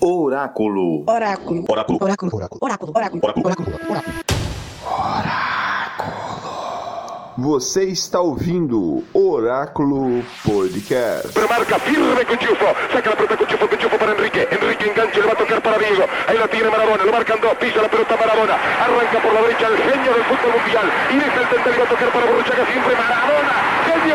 Oráculo. Oráculo. Oráculo. Oráculo. Oráculo. Oráculo. Oráculo. Oráculo. Oráculo. Você está ouvindo Oráculo Podcast. Remarca firme Cuchufo. Saca la pelota Cuchufo. Cuchufo para Enrique. Enrique engancha. Le va a tocar para Diego. Ahí la tiene Marabona. Lo marcan dos. Pisa la pelota Marabona. Arranca por la derecha el genio del fútbol mundial. Y deja el va a tocar para Borruchaga. Siempre Marabona. Genio. Genio.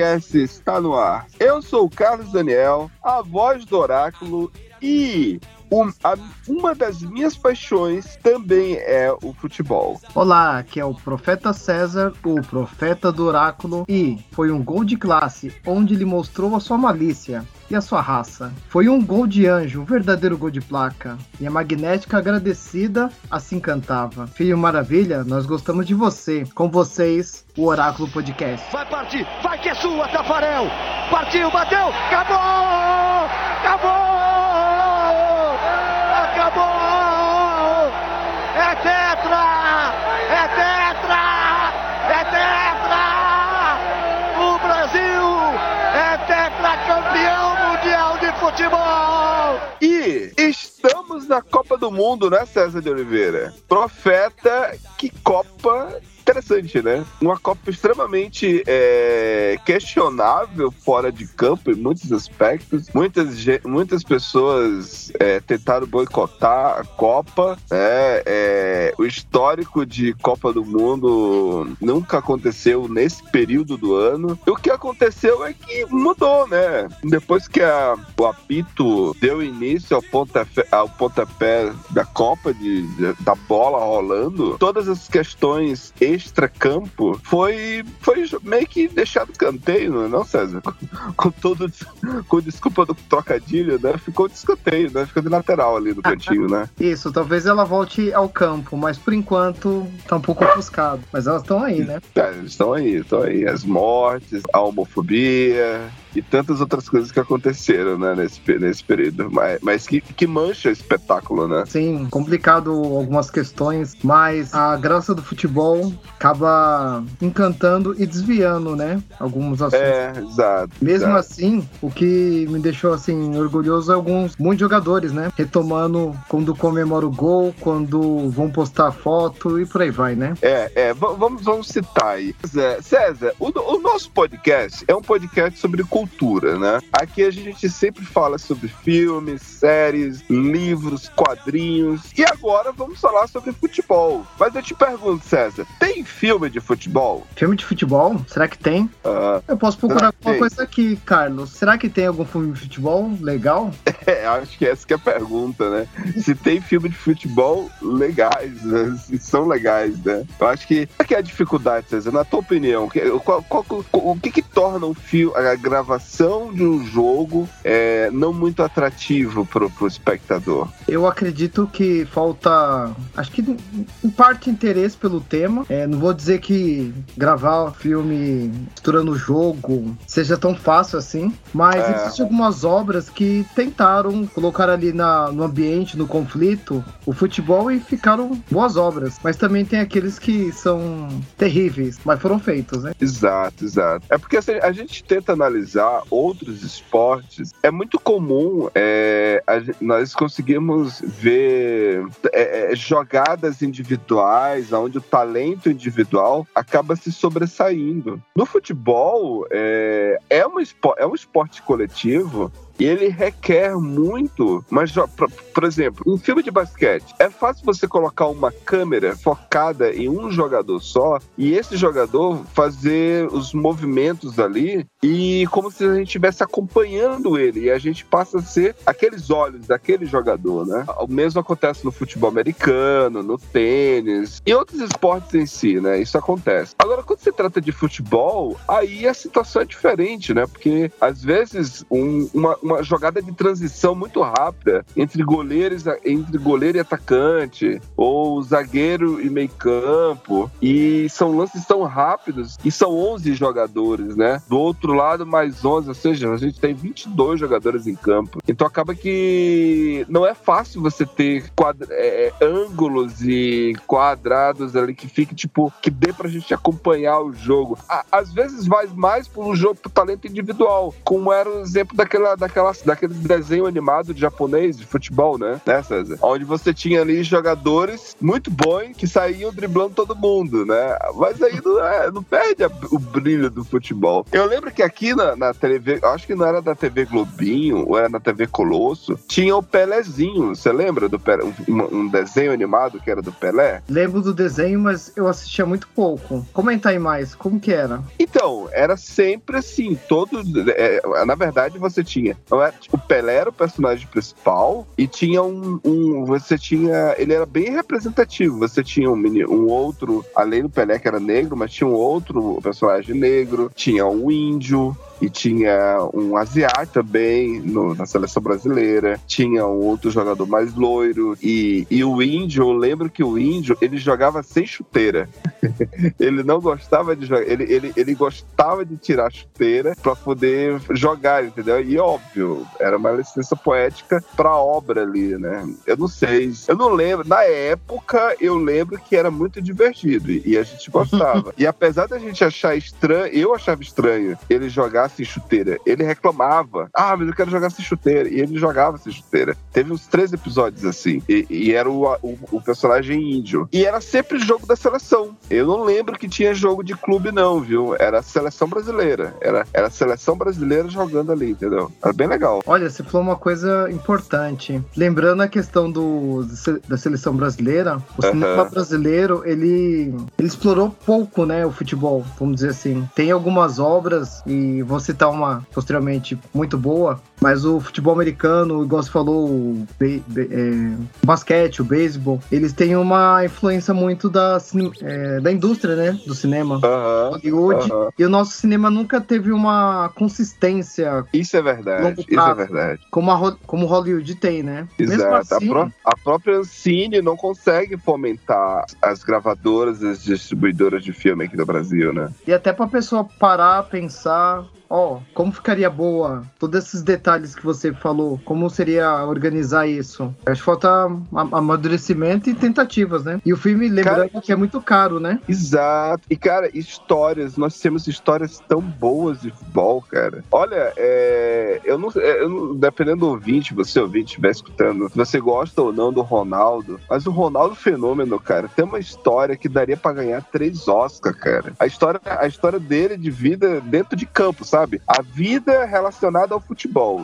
Podcast está no ar. Eu sou o Carlos Daniel, a voz do Oráculo e um- a- uma das minhas paixões também é o futebol. Olá, aqui é o Profeta César, o Profeta do Oráculo, e foi um gol de classe, onde ele mostrou a sua malícia e a sua raça. Foi um gol de anjo, um verdadeiro gol de placa. E a magnética agradecida assim cantava. Filho Maravilha, nós gostamos de você. Com vocês, o Oráculo Podcast. Vai partir, vai que é sua, Tafarel! Partiu, bateu, acabou! Acabou! Futebol! E estamos na Copa do Mundo, né, César de Oliveira? Profeta, que Copa interessante, né? Uma Copa extremamente é, questionável fora de campo em muitos aspectos. Muitas, muitas pessoas é, tentaram boicotar a Copa. né? É, o histórico de Copa do Mundo nunca aconteceu nesse período do ano. E o que aconteceu é que mudou, né? Depois que a- o apito deu início ao pontapé, ao pontapé da Copa, de- da bola rolando, todas as questões extra-campo foi, foi meio que deixado canteio, não é não, César? Com, com todo, com desculpa do trocadilho, né? Ficou de escanteio, né? Ficou de lateral ali no cantinho, né? Isso, talvez ela volte ao campo, mas por enquanto tá um pouco ofuscado. Mas elas estão aí, né? É, eles estão aí, estão aí. As mortes, a homofobia e tantas outras coisas que aconteceram, né, nesse, nesse período. Mas, mas que, que mancha o espetáculo, né? Sim, complicado algumas questões, mas a graça do futebol acaba encantando e desviando, né? Alguns assuntos. É, exato. Mesmo exato. assim, o que me deixou assim orgulhoso é alguns muitos jogadores, né? Retomando quando comemora o gol, quando vão postar foto e por aí vai, né? É, é, va- vamos, vamos citar aí. César, César, o, o nosso podcast é um podcast sobre cultura, né? Aqui a gente sempre fala sobre filmes, séries, livros, quadrinhos. E agora vamos falar sobre futebol. Mas eu te pergunto, César, tem filme de futebol? Filme de futebol? Será que tem? Ah, Eu posso procurar alguma tem? coisa aqui, Carlos. Será que tem algum filme de futebol legal? é, acho que essa que é a pergunta, né? Se tem filme de futebol legais, né? Se são legais, né? Eu acho que. Qual que é a dificuldade, César? Na tua opinião, que- qual- qual- o que que torna um fio, a gravação de um jogo é, não muito atrativo pro, pro espectador? Eu acredito que falta, acho que em parte interesse pelo tema. É, não vou dizer que gravar filme misturando o jogo seja tão fácil assim, mas É. existem algumas obras que tentaram colocar ali na, no ambiente, no conflito, o futebol e ficaram boas obras. Mas também tem aqueles que são terríveis, mas foram feitos, né? Exato, exato. É porque assim, a gente tenta analisar analisar outros esportes, é muito comum é, a nós conseguimos ver é, é, jogadas individuais, onde o talento individual acaba se sobressaindo. No futebol, é, é, uma é um esporte coletivo e ele requer muito, mas por exemplo, um filme de basquete, é fácil você colocar uma câmera focada em um jogador só e esse jogador fazer os movimentos ali e como se a gente estivesse acompanhando ele e a gente passa a ser aqueles olhos daquele jogador, né? O mesmo acontece no futebol americano, no tênis e outros esportes em si, né? Isso acontece. Agora, quando se trata de futebol, aí a situação é diferente, né? Porque às vezes um- uma, uma jogada de transição muito rápida entre goleiros, entre goleiro e atacante, ou zagueiro e meio campo, e são lances tão rápidos, e são 11 jogadores, né? Do outro lado, mais 11, ou seja, a gente tem 22 jogadores em campo. Então acaba que não é fácil você ter quadra- é, é, ângulos e quadrados ali que fique, tipo, que dê pra gente acompanhar o jogo. À- Às vezes vai mais um jogo, por talento individual, como era o exemplo daquela, daquela, daquele desenho animado de japonês, de futebol, né? Né, César? Onde você tinha ali jogadores muito bons que saíam driblando todo mundo, né? Mas aí não, é- não perde a- o brilho do futebol. Eu lembro que aqui na, na TV, acho que não era da TV Globinho, ou era na TV Colosso, tinha o Pelezinho. Você lembra do Pelé? Um, um desenho animado que era do Pelé? Lembro do desenho, mas eu assistia muito pouco. Comenta aí mais, como que era? Então, era sempre assim, todo. é, na verdade, você tinha. Não era- o Pelé era o personagem principal e tinha um, um- Você tinha. Ele era bem representativo. Você tinha um, um outro, além do Pelé, que era negro, mas tinha um outro personagem negro, tinha um índio. E tinha um asiático também no- na seleção brasileira. Tinha um outro jogador mais loiro. E, e o índio, eu lembro que o índio, ele jogava sem chuteira. ele não gostava de jogar. Ele, ele, ele gostava de tirar a chuteira pra poder jogar, entendeu? E óbvio, era uma licença poética pra obra ali, né? Eu não sei. Eu não lembro. Na época, eu lembro que era muito divertido e a gente gostava. e apesar da gente achar estranho, eu achava estranho ele jogar sem chuteira. Ele reclamava: Ah, mas eu quero jogar sem chuteira. E ele jogava sem chuteira. Teve uns três episódios assim. E, e era o, o, o personagem índio. E era sempre jogo da seleção. Eu não lembro que tinha jogo de clube, não, viu? Era a seleção brasileira. Era, era a seleção brasileira jogando ali, entendeu? Era bem legal. Olha, você falou uma coisa importante. Lembrando a questão do, da seleção brasileira, o Aham. cinema brasileiro, ele, ele explorou pouco, né, o futebol, vamos dizer assim. Tem algumas obras, e vou citar uma posteriormente muito boa, mas o futebol americano, igual você falou, o, be- be- é, o basquete, o beisebol, eles têm uma influência muito da, cine- é, da indústria, né, do cinema. Hollywood, e o nosso cinema nunca teve uma consistência Isso é verdade. Isso é verdade. como, a, como Hollywood tem, né? Exato. assim, A, pró- a própria Ancine não consegue fomentar as gravadoras e as distribuidoras de filme aqui no Brasil, né? e até pra pessoa parar, pensar, ó, como ficaria boa todos esses detalhes que você falou, como seria organizar isso. Acho que falta amadurecimento e tentativas, né? E o filme, lembrando que é muito caro, né? Exato. E, cara, histórias. Nós temos histórias tão boas de futebol, cara. Olha, é, eu, não, é, eu não- Dependendo do ouvinte, você ouvinte estiver escutando, se você gosta ou não do Ronaldo, mas o Ronaldo Fenômeno, cara, tem uma história que daria pra ganhar três Oscars, cara. A história, a história dele de vida dentro de campo, sabe? A vida relacionada ao futebol.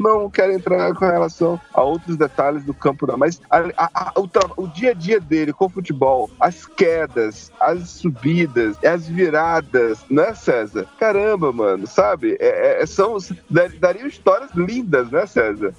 Não quero entrar com relação a outros detalhes do campo, não. Mas a- a- a- o, o dia a dia dele com o futebol, as quedas, as subidas, as viradas, né, César? Caramba, mano, sabe? É, é- são, dar- dariam histórias lindas, né, César?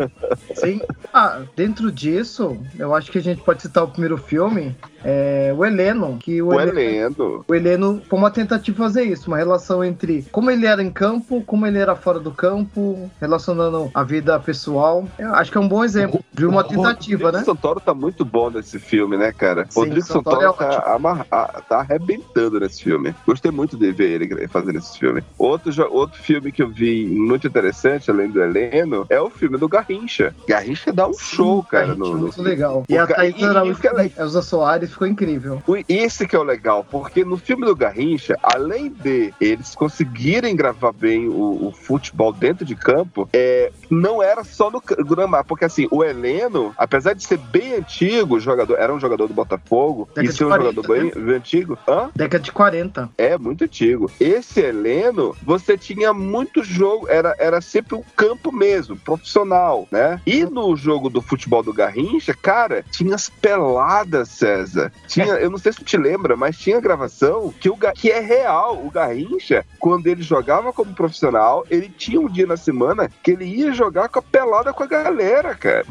Sim. Ah, dentro disso, eu acho que a gente pode citar o primeiro filme, é, o Heleno, que o, O Heleno, Heleno. o Heleno foi uma tentativa de fazer isso, uma relação entre como ele era em campo, como ele era fora do campo, relacionando a vida pessoal. Eu acho que é um bom exemplo de uma tentativa, O né? Rodrigo Santoro tá muito bom nesse filme, né, cara? Sim, Rodrigo Santoro Santoro, é tá, amarra- ah, tá arrebentando nesse filme. Gostei muito de ver ele fazendo esse filme. Outro, outro filme que eu vi muito interessante, além do Heleno, é o filme do Garrincha. Garrincha dá um show, cara. Gente, No, no- muito legal. O E a Thaís e- e Araújo, o que é Elza Soares ficou incrível. O- Esse que é o legal, porque no filme do Garrincha, além de eles conseguirem gravar bem o, o futebol dentro de campo, é, não era só no gramado, porque assim, o Heleno, apesar de ser bem antigo, jogador, era um jogador do Botafogo, Década e ser um 40, jogador bem, bem antigo, hã? Década de 40. É, muito antigo. Esse Heleno, você tinha muito jogo, era, era sempre um campo mesmo, profissional, né? E no jogo do futebol do Garrincha, cara, tinha as peladas, César. Tinha, eu não sei se tu te lembra, mas tinha gravação que, o, que é real. O Garrincha, quando ele jogava como profissional, ele tinha um dia na semana que ele ia jogar com a pelada com a galera, cara.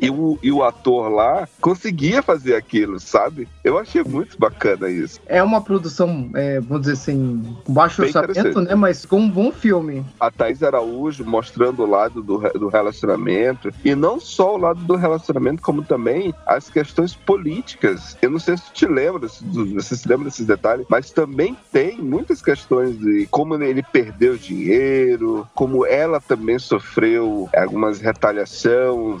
e, o, e o ator lá conseguia fazer aquilo, sabe? Eu achei muito bacana isso. É uma produção, é, vamos dizer assim, com baixo Bem orçamento, né? Mas com um bom filme. a Thaís Araújo mostrando o lado do, do relacionamento. E não só o lado do relacionamento, como também as questões políticas. Eu não sei se tu te lembra, se você se lembra desses detalhes, mas também tem muitas questões de como ele perdeu dinheiro, como ela também sofreu algumas retaliações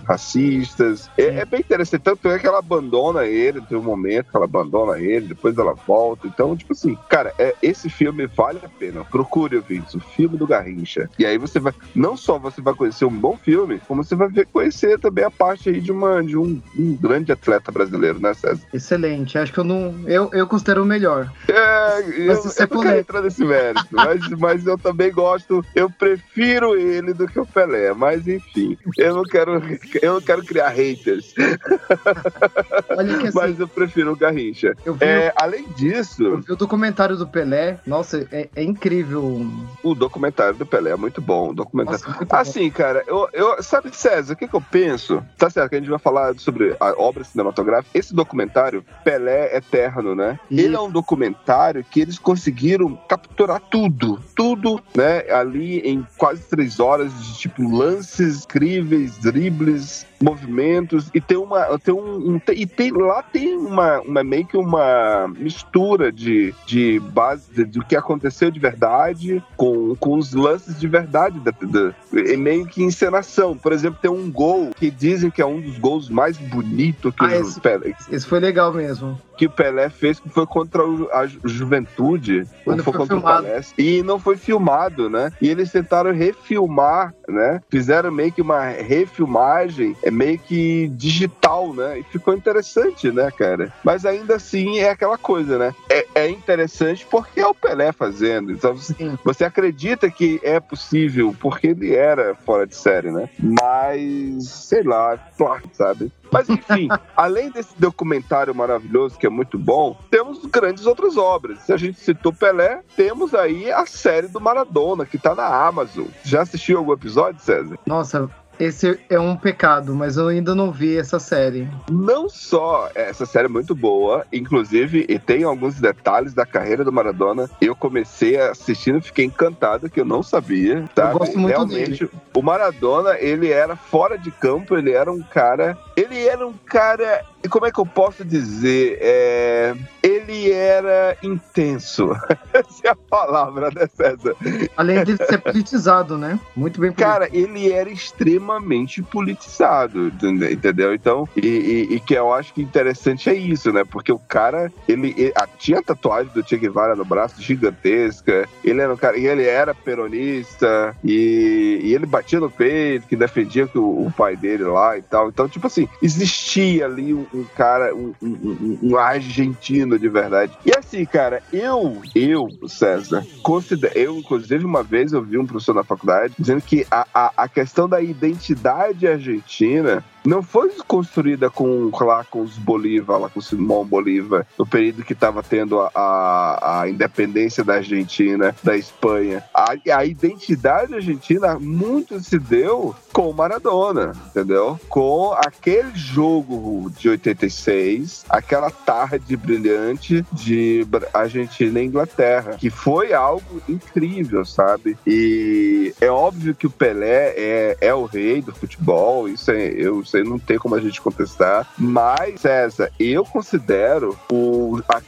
racistas. É, é bem interessante. Tanto é que ela abandona ele, tem um momento que ela abandona ele, depois ela volta. Então, tipo assim, cara, é, esse filme vale a pena. Procure, ouvintes, o filme do Garrincha. E aí você vai, não só você vai conhecer um bom filme, como você vai ver, conhecer também a parte aí de, uma, de um, um grande atleta brasileiro, né, César? Excelente. Acho que eu não. Eu, eu considero o melhor. É, eu, eu não quero entrar nesse mérito, mas, mas eu também gosto, eu prefiro ele do que o Pelé, mas enfim, eu não quero, eu não quero criar haters, assim, mas eu prefiro o Garrincha. eu, É, além eu disso, vi o documentário do Pelé. Nossa, é, é incrível. o documentário do Pelé é muito bom, o documentário. Nossa, muito bom. Assim, cara, eu, eu sabe, César, o que, que eu penso? Tá certo que a gente vai falar sobre a obra cinematográfica. Esse documentário, Pelé Eterno, né? Isso. Ele é um documentário que eles conseguiram capturar tudo, tudo, né? Ali em quase três horas de tipo lances incríveis, dribles, movimentos e tem uma, tem um, e tem lá tem uma, uma meio que uma mistura de, de base de- do que aconteceu de verdade com, com os lances de verdade da, da, é meio que encenação. Por exemplo, tem um gol que dizem que é um dos gols mais bonitos que, Ah, o, esse- Pelé, Esse foi legal mesmo. que o Pelé fez, que foi contra a Ju- Juventude, Quando foi foi contra filmado. o Palestra, e não foi filmado, né? E eles tentaram refilmar, né? Fizeram meio que uma refilmagem, é meio que digital, né? E ficou interessante, né, cara? Mas ainda assim é aquela coisa, né? É, é interessante porque é o Pelé fazendo. Então você, Sim. você acredita que é possível porque ele era fora de série, né? Mas, sei lá, claro, sabe? Mas enfim, além desse documentário maravilhoso que é muito bom, temos grandes outras obras. Se a gente citou Pelé, temos aí a série do Maradona, que tá na Amazon. Já assistiu algum episódio, César? Nossa, esse é um pecado, mas eu ainda não vi essa série. Não só essa série é muito boa, inclusive, e tem alguns detalhes da carreira do Maradona. Eu comecei assistindo e fiquei encantado, que eu não sabia. Sabe? gosto muito Realmente, o Maradona, ele era fora de campo, ele era um cara. Ele era um cara. e Como é que eu posso dizer? É, ele era intenso. Essa é a palavra, né, César? Além de ser politizado, né? Muito bem Cara, ele era extremamente politizado, entende- entendeu? Então, e, e- e que eu acho que interessante é isso, né? Porque o cara, ele, ele- tinha tatuagem do Che Guevara no braço gigantesca, ele era um cara, e ele era peronista, e, e ele batia no peito, que defendia que o, o pai dele lá e tal. Então, tipo assim, existia ali um, um cara, um, um- um- argentino de verdade. E assim, cara, eu, eu, César, considero, eu, inclusive, uma vez eu vi um professor na faculdade dizendo que a, a, a questão da identidade argentina não foi construída com lá com os Bolívar, lá com Simão Bolívar, no período que estava tendo a, a, a, independência da Argentina, da Espanha. A, a identidade argentina muito se deu com o Maradona, entendeu? Com aquele jogo de 86, aquela tarde brilhante de Argentina e Inglaterra, que foi algo incrível, sabe? E é óbvio que o Pelé é, é o rei do futebol, isso, é, eu, isso aí não tem como a gente contestar, mas, César, eu considero o, a,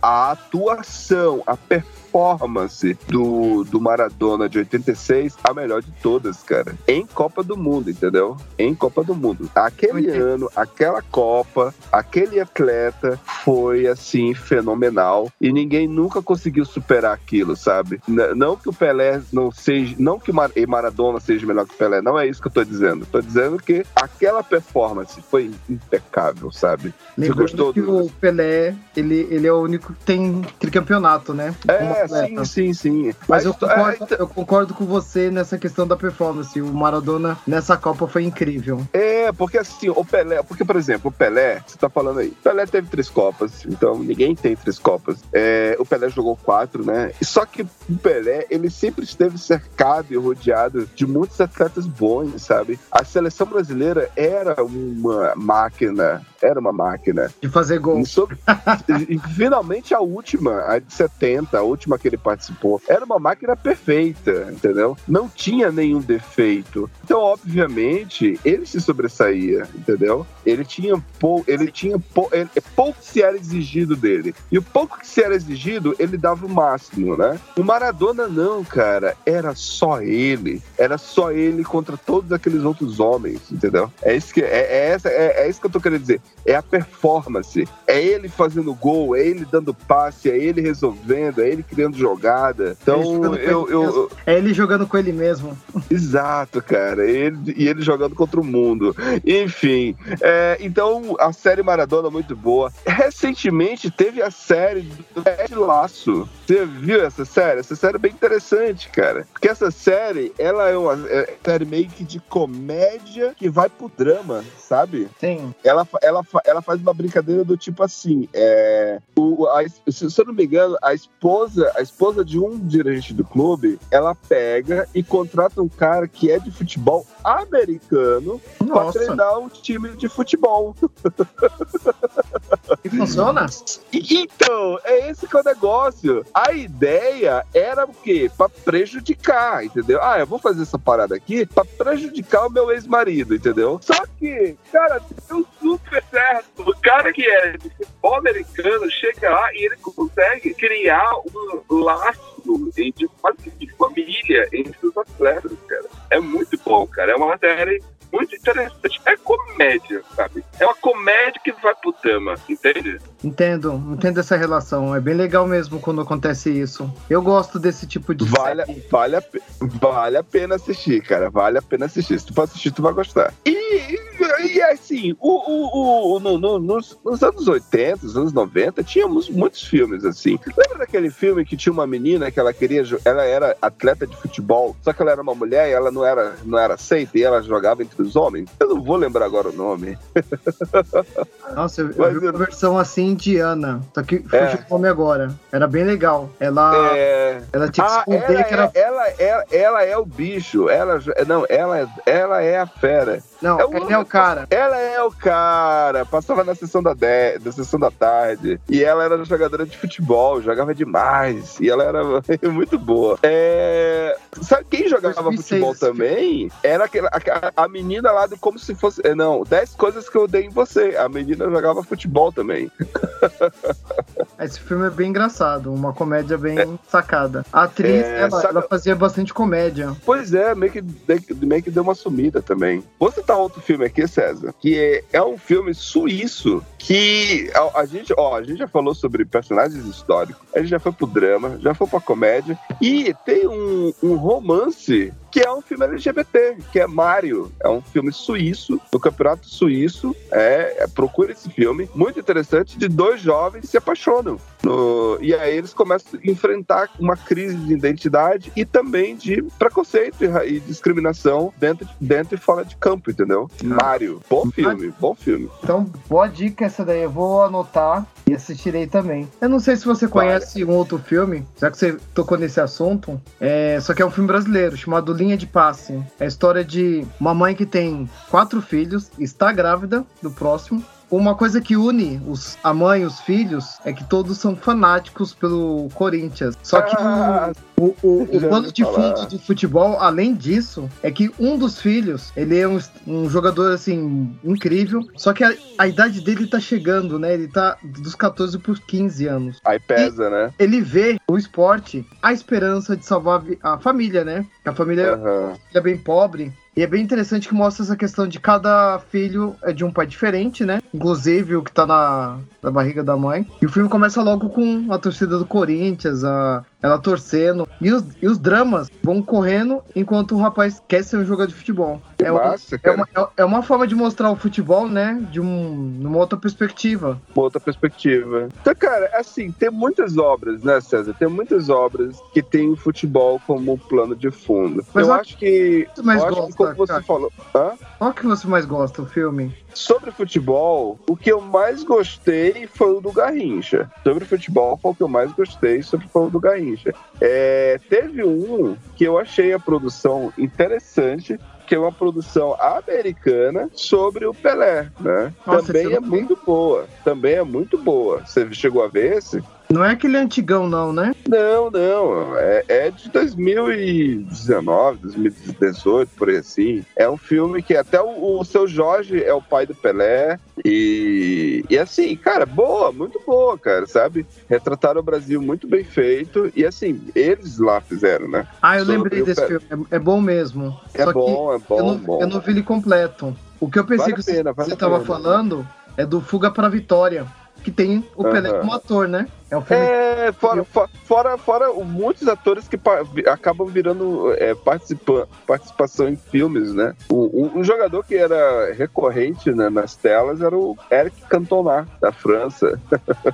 a, atuação, a performance performance do, do Maradona de 86 a melhor de todas, cara. Em Copa do Mundo, entendeu? Em Copa do Mundo. Aquele ano, aquela Copa, aquele atleta foi assim fenomenal e ninguém nunca conseguiu superar aquilo, sabe? Não que o Pelé não seja, não que o Mar Maradona seja melhor que o Pelé, não é isso que eu tô dizendo. Tô dizendo que aquela performance foi impecável, sabe? Você gostou que do... o Pelé, ele, ele é o único que tem tricampeonato, né? É, sim, sim, sim. Mas, eu, concordo, é, eu concordo com você nessa questão da performance. O Maradona nessa Copa foi incrível. É, porque assim, o Pelé, porque, por exemplo, o Pelé, você tá falando aí, o Pelé teve três Copas, então ninguém tem três Copas. É, o Pelé jogou quatro, né? Só que o Pelé, ele sempre esteve cercado e rodeado de muitos atletas bons, sabe? A seleção brasileira era uma máquina, era uma máquina. De fazer gol. E, finalmente a última, a de 70, a última que ele participou, era uma máquina perfeita, entendeu? Não tinha nenhum defeito. Então, obviamente, ele se sobressaía, entendeu? Ele tinha pouco, ele tinha pou, ele, pouco se era exigido dele. E o pouco que se era exigido, ele dava o máximo, né? O Maradona não, cara, era só ele. Era só ele contra todos aqueles outros homens, entendeu? É isso que é, é essa é, é isso que eu tô querendo dizer. É a performance. É ele fazendo gol, é ele dando passe, é ele resolvendo, é ele criando jogada. Então, eu, eu, eu, É ele jogando com ele mesmo. Exato, cara. Ele, e ele jogando contra o mundo. Enfim, é, então a série Maradona é muito boa. Recentemente teve a série do Ted Laço. Você viu essa série? Essa série é bem interessante, cara. Porque essa série, ela é uma é, série meio que de comédia que vai pro drama, sabe? Sim. Ela, ela, ela faz uma brincadeira do tipo assim: é, o, a, se eu não me engano, a esposa a esposa de um dirigente do clube, ela pega e contrata um cara que é de futebol americano para treinar um time de futebol. E funciona? Então, é esse que é o negócio. A ideia era o quê? Pra prejudicar, entendeu? Ah, eu vou fazer essa parada aqui pra prejudicar o meu ex-marido, entendeu? Só que, cara, deu super certo. O cara que é de futebol americano chega lá e ele consegue criar um laço de de família entre os atletas, cara. É muito bom, cara. É uma série muito interessante. É comédia, sabe? É uma comédia que vai pro drama, entende? Entendo, entendo essa relação. É bem legal mesmo quando acontece isso. Eu gosto desse tipo de vale, série. Vale a, vale a pena assistir, cara. Vale a pena assistir. Se tu for assistir, tu vai gostar. E, e assim, o, o, o no, no, nos, nos, anos 80, nos anos 90, tínhamos muitos filmes assim. Lembra daquele filme que tinha uma menina que ela queria. Ela era atleta de futebol, só que ela era uma mulher e ela não era, não era aceita e ela jogava entre os homens? Eu não vou lembrar agora o nome. Nossa, eu, eu vi uma versão assim indiana, só que fugiu é. o nome agora. Era bem legal. Ela, é... ela tinha que ah, esconder ela que era... É, ela, ela, ela é o bicho. Ela, não, ela, ela é a fera. Não, é ele é o cara. Ela é o cara. Passava na sessão da, de, da sessão da tarde. E ela era jogadora de futebol, jogava demais. E ela era muito boa. É... Sabe quem jogava futebol também? Era aquela, a, a menina lá do como se fosse. Eh, não, 10 coisas que eu dei em você. A menina jogava futebol também. Esse filme é bem engraçado, uma comédia bem é. sacada. A atriz, é, ela, sabe... ela, fazia bastante comédia. Pois é, meio que, meio que deu uma sumida também. Vou citar outro filme aqui, César, que é, é um filme suíço que a, a, gente, ó, a gente já falou sobre personagens históricos, a gente já foi pro drama, já foi pra comédia, e tem um, um romance que é um filme LGBT, que é Mario. É um filme suíço, do campeonato suíço. É, é procura esse filme, muito interessante, de dois jovens que se apaixonam. No- e aí eles começam a enfrentar uma crise de identidade e também de preconceito e, e discriminação dentro, dentro e fora de campo, entendeu? Mário, bom filme, bom filme. Então, boa dica essa daí. Eu vou anotar e assistirei também. Eu não sei se você conhece um outro filme, já que você tocou nesse assunto. É, só que é um filme brasileiro, chamado Linha de Passe. É a história de uma mãe que tem quatro filhos, está grávida do próximo. Uma coisa que une os, a mãe e os filhos é que todos são fanáticos pelo Corinthians. Só que Ah, o, o, o Já plano de fundo do futebol, além disso, é que um dos filhos, ele é um, um jogador, assim, incrível, só que a, a idade dele tá chegando, né? Ele tá dos 14 por 15 anos. aí pesa, né? Ele vê no esporte a esperança de salvar a família, né? A família Aham. é bem pobre. E é bem interessante que mostra essa questão de cada filho é de um pai diferente, né? Inclusive o que tá na, na barriga da mãe. E o filme começa logo com a torcida do Corinthians, a, ela torcendo. E os, e os dramas vão correndo enquanto o rapaz quer ser um jogador de futebol. Que É, massa, é, uma, é- é uma forma de mostrar o futebol, né? De um, numa outra perspectiva. uma outra perspectiva. Então, cara, assim, tem muitas obras, né, César? Tem muitas obras que tem o futebol como plano de fundo. Mas eu acho que. Mais eu acho que, gosta, como você cara? falou. Hã? Qual que você mais gosta, o filme? Sobre futebol, o que eu mais gostei foi o do Garrincha. Sobre futebol, foi o que eu mais gostei sobre foi o do Garrincha. É, teve um que eu achei a produção interessante, que é uma produção americana sobre o Pelé, né? Nossa, Também é muito boa. Também é muito boa. Você chegou a ver esse? Não é aquele antigão, não, né? Não, não. É, é de 2019, 2018, por aí assim. É um filme que até o, o seu Jorge é o pai do Pelé. E, e assim, cara, boa, muito boa, cara, sabe? Retrataram o Brasil muito bem feito. E assim, eles lá fizeram, né? Ah, eu Sobre lembrei desse Pelé. filme. É, é bom mesmo. É Só bom, é bom, eu, não, bom. eu não vi ele completo. O que eu pensei Vale que pena, você, vale você a tava pena. falando é do Fuga pra Vitória, que tem o Pelé como ator, né? É um filme. É, fora, fo- fora, fora o- muitos atores que acabam virando é, participa- participação em filmes, né? O- Um, um jogador que era recorrente né, nas telas era o Eric Cantona, da França.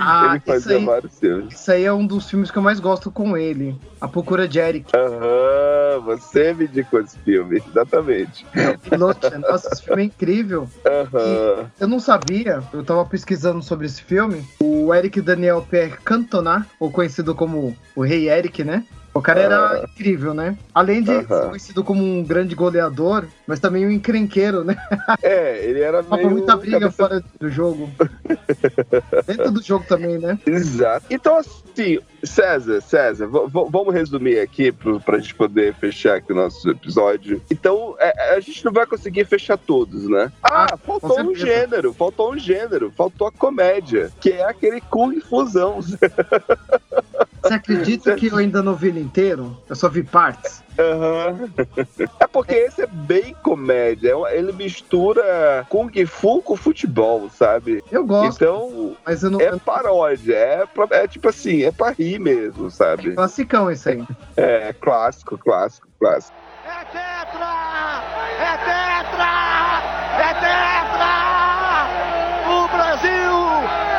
ah, Ele isso fazia aí, vários filmes. isso aí é um dos filmes que eu mais gosto com ele. A Procura de Eric. Aham, você me indicou esse filme, exatamente. Pilote. Nossa, esse filme é incrível. Aham. Eu não sabia, eu tava pesquisando sobre esse filme. O Eric Daniel Pierre Cantona, ou conhecido como o Rei Eric, né? O cara era Ah. incrível, né? Além de ser Aham. conhecido como um grande goleador, mas também um encrenqueiro, né? É, ele era Tava meio. muita briga cabeça- fora do jogo. Dentro do jogo também, né? Exato. Então, assim, César, César, vamos resumir aqui pro, pra gente poder fechar aqui o nosso episódio. Então, é, a gente não vai conseguir fechar todos, né? Ah, Ah, faltou um gênero, faltou um gênero, faltou a comédia, que é aquele Kung Fusão. Você acredita que eu ainda não vi ele inteiro? Eu só vi partes. Aham. É porque esse é bem comédia, é ele mistura Kung Fu com futebol, sabe? Eu gosto, Então, mas eu não. é paródia, é, pra- é tipo assim, é pra rir mesmo, sabe? Classicão esse aí. É, clássico, clássico, clássico. É tetra! É tetra! É tetra! O Brasil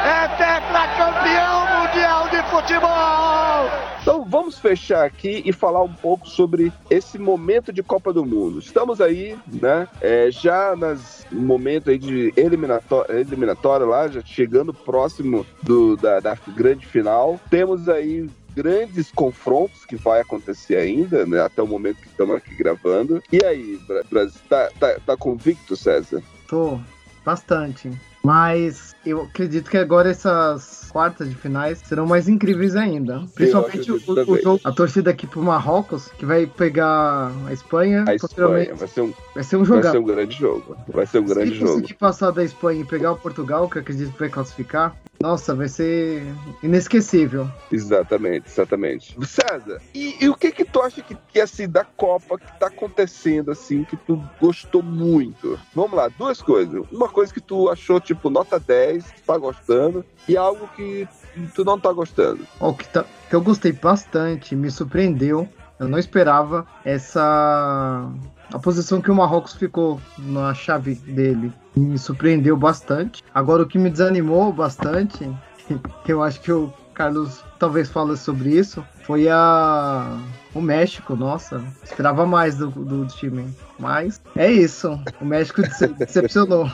é tetracampeão mundial futebol! Então vamos fechar aqui e falar um pouco sobre esse momento de Copa do Mundo. Estamos aí, né? é, já nas momento aí de eliminatória, eliminatória lá, já chegando próximo do, da, da grande final. Temos aí grandes confrontos que vai acontecer ainda, né? Até o momento que estamos aqui gravando. E aí, Bra- Brasil, tá, tá, tá convicto, César? Tô bastante. Mas eu acredito que agora essas quartas de finais serão mais incríveis ainda. Principalmente o, o jogo, a torcida aqui pro Marrocos, que vai pegar a Espanha. A Espanha vai ser um, Vai ser um vai jogão. ser um grande jogo. Vai ser um grande Se jogo. conseguir passar da Espanha e pegar o Portugal, que eu acredito que vai classificar, nossa, vai ser inesquecível. Exatamente, exatamente. César, e, e o que que tu acha que, que assim, da Copa que tá acontecendo, assim, que tu gostou muito? Vamos lá, duas coisas. Uma coisa que tu achou, tipo, nota 10, que tá gostando, e algo que tu não tá gostando. O que, tá- que eu gostei bastante, me surpreendeu. Eu não esperava essa. A posição que o Marrocos ficou na chave dele me surpreendeu bastante. Agora, o que me desanimou bastante eu acho que o Carlos talvez fale sobre isso, foi a o México, nossa, esperava mais do, do time. Mas é isso, o México dece- decepcionou.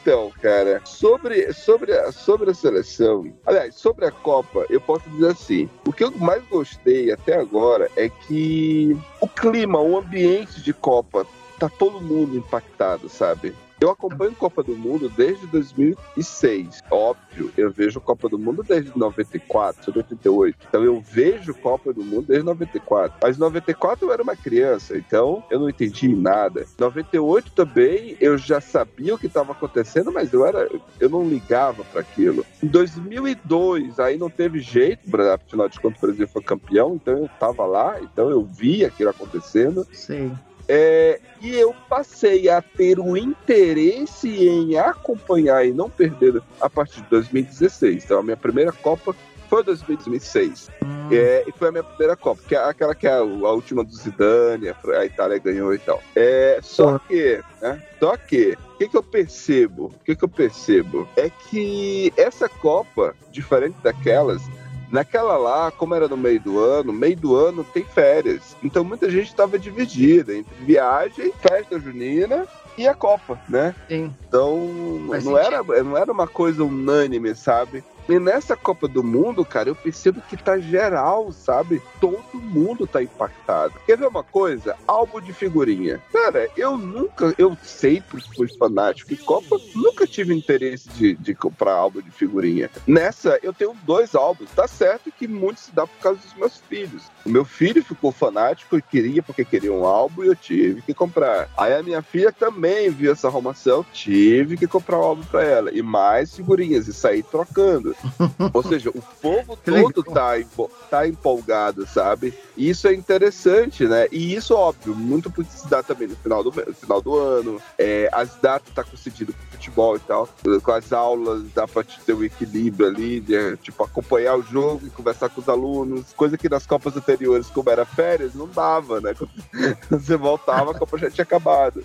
Então, cara, sobre, sobre, a, sobre a seleção, aliás, sobre a Copa, eu posso dizer assim: o que eu mais gostei até agora é que o clima, o ambiente de Copa, tá todo mundo impactado, sabe? Eu acompanho Copa do Mundo desde 2006. Óbvio, eu vejo Copa do Mundo desde 94, sou de 88. Então eu vejo Copa do Mundo desde 94. Mas em 94 eu era uma criança, então eu não entendi nada. 98 também eu já sabia o que estava acontecendo, mas eu era eu não ligava para aquilo. Em 2002, aí não teve jeito, afinal de contas o Brasil foi campeão, então eu tava lá, então eu via aquilo acontecendo. Sei. É, e eu passei a ter o interesse em acompanhar e não perder a partir de 2016. Então, a minha primeira Copa foi 2006. Hum, É, e foi a minha primeira Copa, que é aquela que é a, a última do Zidane, a, a Itália ganhou e tal. É, só que, né? Só que, o que, que eu percebo? O que, que eu percebo? É que essa Copa, diferente daquelas, Naquela lá, como era no meio do ano, meio do ano tem férias. Então muita gente estava dividida entre viagem, festa junina e a Copa, né? sim. Então Faz não era, não era uma coisa unânime, sabe? E nessa Copa do Mundo, cara, eu percebo que tá geral, sabe? Todo mundo tá impactado. Quer ver uma coisa? Álbum de figurinha. Cara, eu nunca, eu sempre fui fanático de Copa, nunca tive interesse de, de comprar álbum de figurinha. Nessa, eu tenho dois álbuns. Tá certo que muito se dá por causa dos meus filhos. O meu filho ficou fanático e queria porque queria um álbum e eu tive que comprar. Aí a minha filha também viu essa arrumação, tive que comprar um álbum pra ela. E mais figurinhas, e sair trocando. Ou seja, o povo todo tá, empo- tá empolgado, sabe? E isso é interessante, né? E isso, óbvio, muito porque se dá também no final do, no final do ano. É, as datas tá coincidindo com o futebol e tal. Com as aulas, dá pra te ter o equilíbrio ali, de, tipo, acompanhar o jogo e conversar com os alunos. Coisa que nas Copas anteriores, como era férias, não dava, né? Quando você voltava, a Copa já tinha acabado.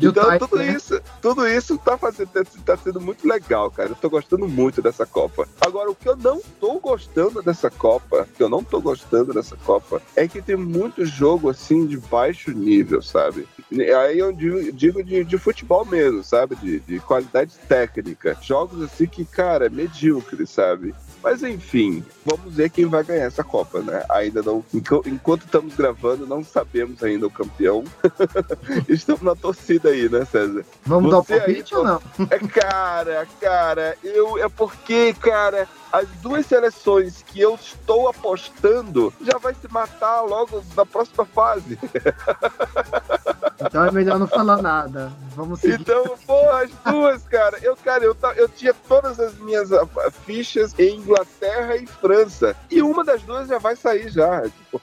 Então, tudo né? isso, tudo isso tá, fazendo, tá sendo muito legal, cara. Eu tô gostando muito dessa Copa. Agora, o que eu não tô gostando dessa Copa, que eu não tô gostando dessa Copa, é que tem muito jogo, assim, de baixo nível, sabe? Aí eu digo, digo de, de futebol mesmo, sabe? De, de qualidade técnica. Jogos, assim, que, cara, é medíocre, sabe? Mas enfim, vamos ver quem vai ganhar essa Copa, né? Ainda não. enqu- Enquanto estamos gravando, não sabemos ainda o campeão. Estamos na torcida aí, né, César? Vamos dar o Você aí, palpite ou não? É, cara, cara, eu é porque, cara, as duas seleções que eu estou apostando já vai se matar logo na próxima fase. Então é melhor não falar nada. Vamos seguir. Então, pô, as duas, cara, eu, cara, eu, eu tinha todas as minhas ah, fichas em Inglaterra e França. E uma das duas já vai sair já. tipo.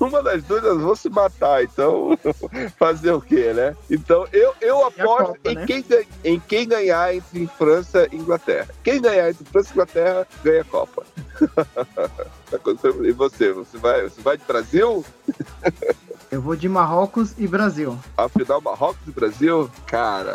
uma das duas elas vão se matar, então fazer o quê, né? Então eu, eu aposto Copa, em, né? quem, em quem ganhar entre França e Inglaterra. Quem ganhar entre França e Inglaterra ganha a Copa. e você? Você vai, você vai de Brasil? Eu vou de Marrocos e Brasil. Afinal, Marrocos e Brasil, cara,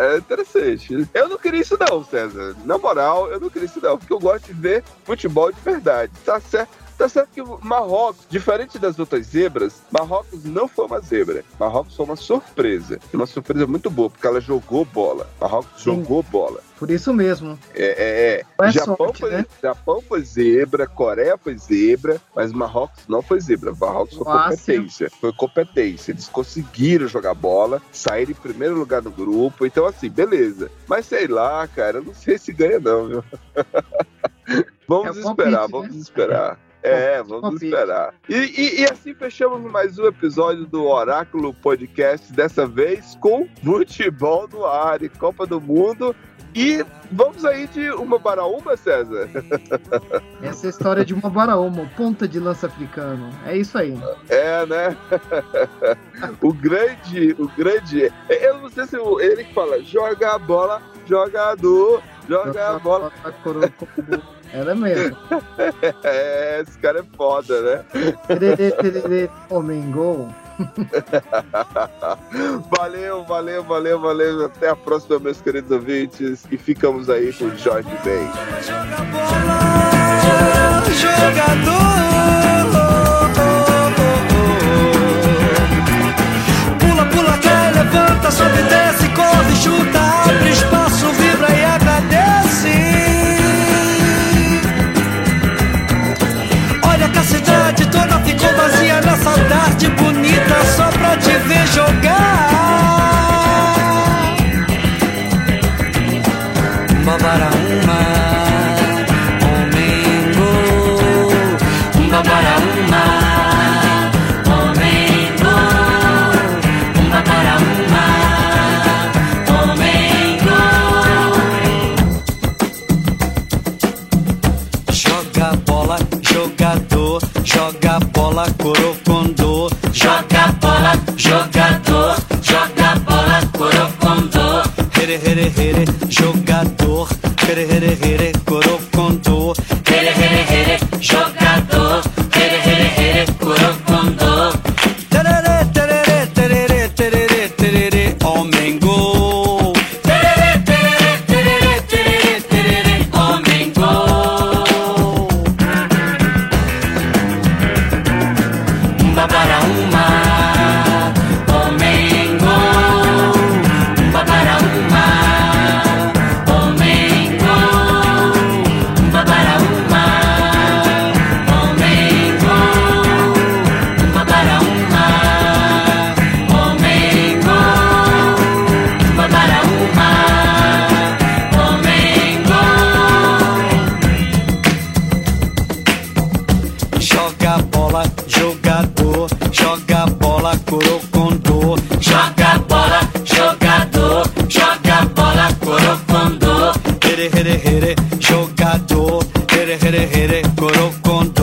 é interessante. Eu não queria isso não, César. Na moral, eu não queria isso não, porque eu gosto de ver futebol de verdade. Tá certo. Tá certo que o Marrocos, diferente das outras zebras, Marrocos não foi uma zebra. Marrocos foi uma surpresa. Uma surpresa muito boa, porque ela jogou bola. Marrocos Sim. jogou bola. Por isso mesmo. É, é, é. É Japão, sorte, foi, né? Japão foi zebra, Coreia foi zebra, mas Marrocos não foi zebra. Marrocos foi Croácia. competência. Foi competência. Eles conseguiram jogar bola, saíram em primeiro lugar no grupo. Então, assim, beleza. Mas sei lá, cara, eu não sei se ganha, não, viu? vamos É o palpite, esperar, né? vamos esperar. É, vamos esperar. E, e- e assim fechamos mais um episódio do Oráculo Podcast, dessa vez com futebol no ar e Copa do Mundo. E vamos aí de uma para uma, César? Essa é história de uma baraúma, ponta de lança africano. É isso aí. É, né? o grande, o grande. Eu não sei se ele que fala, joga a bola, jogador, joga a bola. Era mesmo. é, esse cara é foda, né? Tererê, tererê, homem gol. valeu, valeu, valeu, valeu. Até a próxima, meus queridos ouvintes. E ficamos aí com o Jorge Ben. Joga bola, jogador. Pula, pula, cai, levanta, sobe, desce. vision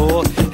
Oh.